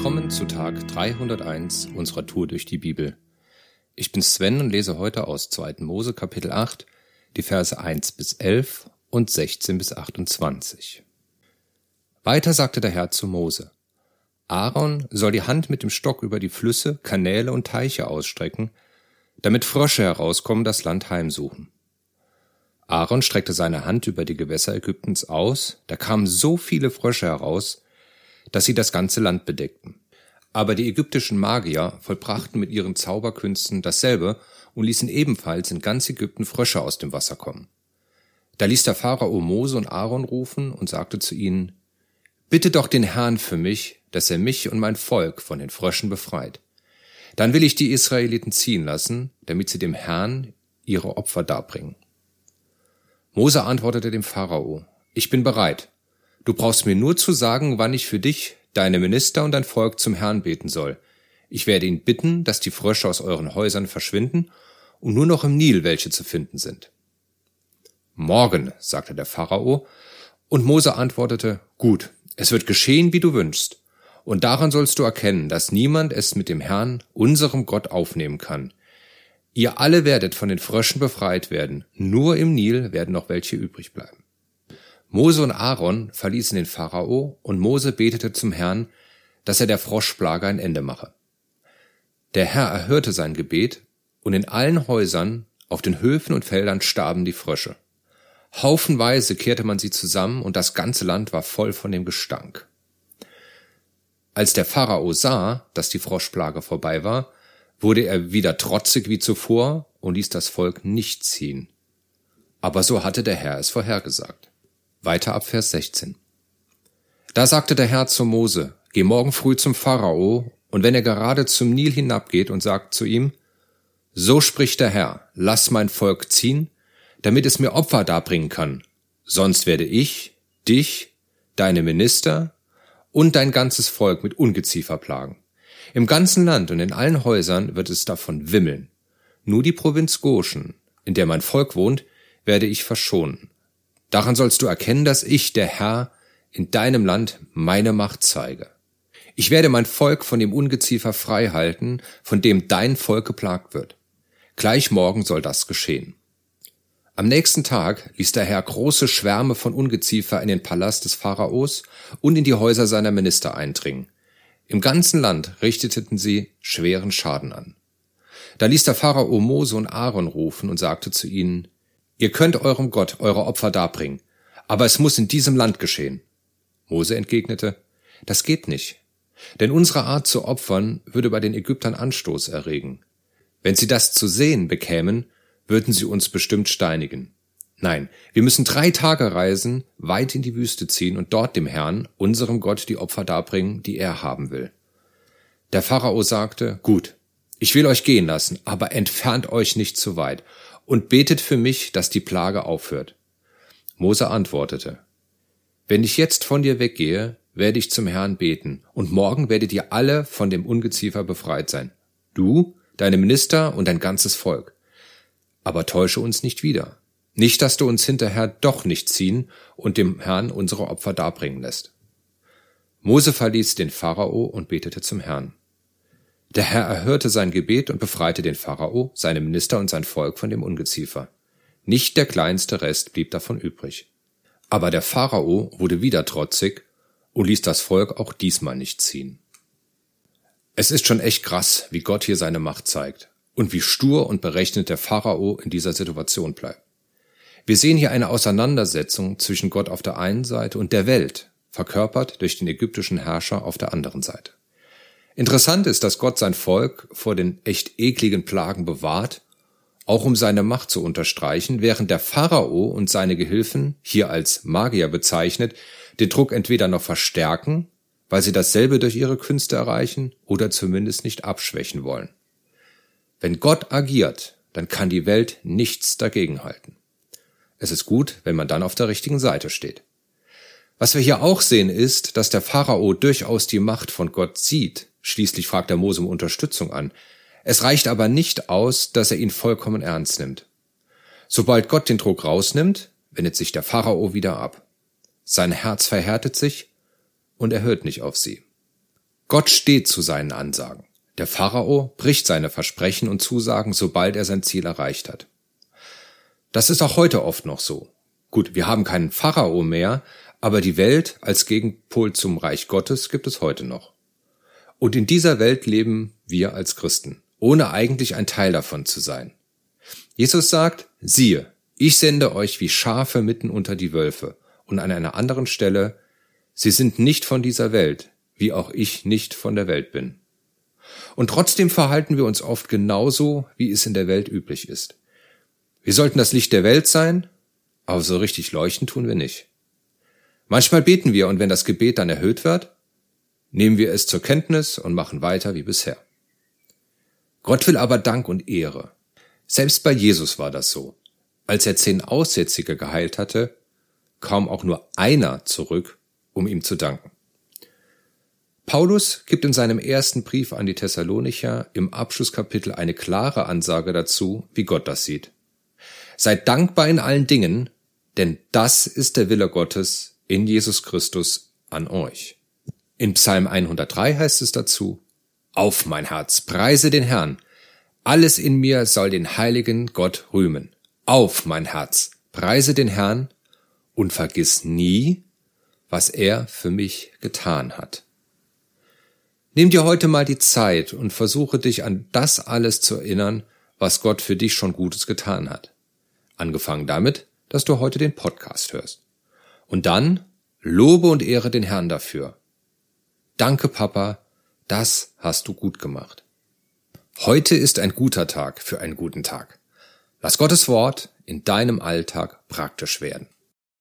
Willkommen zu Tag 301 unserer Tour durch die Bibel. Ich bin Sven und lese heute aus 2. Mose Kapitel 8 die Verse 1 bis 11 und 16 bis 28. Weiter sagte der Herr zu Mose, Aaron soll die Hand mit dem Stock über die Flüsse, Kanäle und Teiche ausstrecken, damit Frösche herauskommen, das Land heimsuchen. Aaron streckte seine Hand über die Gewässer Ägyptens aus, da kamen so viele Frösche heraus, dass sie das ganze Land bedeckten. Aber die ägyptischen Magier vollbrachten mit ihren Zauberkünsten dasselbe und ließen ebenfalls in ganz Ägypten Frösche aus dem Wasser kommen. Da ließ der Pharao Mose und Aaron rufen und sagte zu ihnen, Bitte doch den Herrn für mich, dass er mich und mein Volk von den Fröschen befreit. Dann will ich die Israeliten ziehen lassen, damit sie dem Herrn ihre Opfer darbringen. Mose antwortete dem Pharao, Ich bin bereit, Du brauchst mir nur zu sagen, wann ich für dich, deine Minister und dein Volk zum Herrn beten soll. Ich werde ihn bitten, dass die Frösche aus euren Häusern verschwinden und nur noch im Nil welche zu finden sind. Morgen, sagte der Pharao, und Mose antwortete, Gut, es wird geschehen, wie du wünschst, und daran sollst du erkennen, dass niemand es mit dem Herrn, unserem Gott, aufnehmen kann. Ihr alle werdet von den Fröschen befreit werden, nur im Nil werden noch welche übrig bleiben. Mose und Aaron verließen den Pharao und Mose betete zum Herrn, dass er der Froschplage ein Ende mache. Der Herr erhörte sein Gebet und in allen Häusern, auf den Höfen und Feldern starben die Frösche. Haufenweise kehrte man sie zusammen und das ganze Land war voll von dem Gestank. Als der Pharao sah, dass die Froschplage vorbei war, wurde er wieder trotzig wie zuvor und ließ das Volk nicht ziehen. Aber so hatte der Herr es vorhergesagt. Weiter ab Vers 16. Da sagte der Herr zu Mose, Geh morgen früh zum Pharao, und wenn er gerade zum Nil hinabgeht und sagt zu ihm, So spricht der Herr, lass mein Volk ziehen, damit es mir Opfer darbringen kann, sonst werde ich, dich, deine Minister und dein ganzes Volk mit Ungeziefer plagen. Im ganzen Land und in allen Häusern wird es davon wimmeln. Nur die Provinz Goshen, in der mein Volk wohnt, werde ich verschonen. Daran sollst du erkennen, dass ich, der Herr, in deinem Land meine Macht zeige. Ich werde mein Volk von dem Ungeziefer frei halten, von dem dein Volk geplagt wird. Gleich morgen soll das geschehen. Am nächsten Tag ließ der Herr große Schwärme von Ungeziefer in den Palast des Pharaos und in die Häuser seiner Minister eindringen. Im ganzen Land richteten sie schweren Schaden an. Da ließ der Pharao Mose und Aaron rufen und sagte zu ihnen, Ihr könnt eurem Gott eure Opfer darbringen, aber es muss in diesem Land geschehen. Mose entgegnete, das geht nicht. Denn unsere Art zu opfern würde bei den Ägyptern Anstoß erregen. Wenn sie das zu sehen bekämen, würden sie uns bestimmt steinigen. Nein, wir müssen drei Tage reisen, weit in die Wüste ziehen und dort dem Herrn, unserem Gott, die Opfer darbringen, die er haben will. Der Pharao sagte, gut, ich will euch gehen lassen, aber entfernt euch nicht zu weit und betet für mich, dass die Plage aufhört. Mose antwortete, Wenn ich jetzt von dir weggehe, werde ich zum Herrn beten, und morgen werdet ihr alle von dem Ungeziefer befreit sein. Du, deine Minister und dein ganzes Volk. Aber täusche uns nicht wieder. Nicht, dass du uns hinterher doch nicht ziehen und dem Herrn unsere Opfer darbringen lässt. Mose verließ den Pharao und betete zum Herrn. Der Herr erhörte sein Gebet und befreite den Pharao, seine Minister und sein Volk von dem Ungeziefer. Nicht der kleinste Rest blieb davon übrig. Aber der Pharao wurde wieder trotzig und ließ das Volk auch diesmal nicht ziehen. Es ist schon echt krass, wie Gott hier seine Macht zeigt und wie stur und berechnet der Pharao in dieser Situation bleibt. Wir sehen hier eine Auseinandersetzung zwischen Gott auf der einen Seite und der Welt, verkörpert durch den ägyptischen Herrscher auf der anderen Seite. Interessant ist, dass Gott sein Volk vor den echt ekligen Plagen bewahrt, auch um seine Macht zu unterstreichen, während der Pharao und seine Gehilfen, hier als Magier bezeichnet, den Druck entweder noch verstärken, weil sie dasselbe durch ihre Künste erreichen oder zumindest nicht abschwächen wollen. Wenn Gott agiert, dann kann die Welt nichts dagegenhalten. Es ist gut, wenn man dann auf der richtigen Seite steht. Was wir hier auch sehen ist, dass der Pharao durchaus die Macht von Gott sieht Schließlich fragt er Mose um Unterstützung an. Es reicht aber nicht aus, dass er ihn vollkommen ernst nimmt. Sobald Gott den Druck rausnimmt, wendet sich der Pharao wieder ab. Sein Herz verhärtet sich und er hört nicht auf sie. Gott steht zu seinen Ansagen. Der Pharao bricht seine Versprechen und Zusagen, sobald er sein Ziel erreicht hat. Das ist auch heute oft noch so. Gut, wir haben keinen Pharao mehr, aber die Welt als Gegenpol zum Reich Gottes gibt es heute noch. Und in dieser Welt leben wir als Christen, ohne eigentlich ein Teil davon zu sein. Jesus sagt, siehe, ich sende euch wie Schafe mitten unter die Wölfe. Und an einer anderen Stelle, sie sind nicht von dieser Welt, wie auch ich nicht von der Welt bin. Und trotzdem verhalten wir uns oft genauso, wie es in der Welt üblich ist. Wir sollten das Licht der Welt sein, aber so richtig leuchten tun wir nicht. Manchmal beten wir und wenn das Gebet dann erhöht wird, nehmen wir es zur Kenntnis und machen weiter wie bisher. Gott will aber Dank und Ehre. Selbst bei Jesus war das so. Als er zehn Aussätzige geheilt hatte, kam auch nur einer zurück, um ihm zu danken. Paulus gibt in seinem ersten Brief an die Thessalonicher im Abschlusskapitel eine klare Ansage dazu, wie Gott das sieht. Seid dankbar in allen Dingen, denn das ist der Wille Gottes in Jesus Christus an euch. In Psalm 103 heißt es dazu, Auf mein Herz, preise den Herrn, alles in mir soll den heiligen Gott rühmen. Auf mein Herz, preise den Herrn und vergiss nie, was er für mich getan hat. Nimm dir heute mal die Zeit und versuche dich an das alles zu erinnern, was Gott für dich schon Gutes getan hat. Angefangen damit, dass du heute den Podcast hörst. Und dann lobe und ehre den Herrn dafür. Danke, Papa, das hast du gut gemacht. Heute ist ein guter Tag für einen guten Tag. Lass Gottes Wort in deinem Alltag praktisch werden.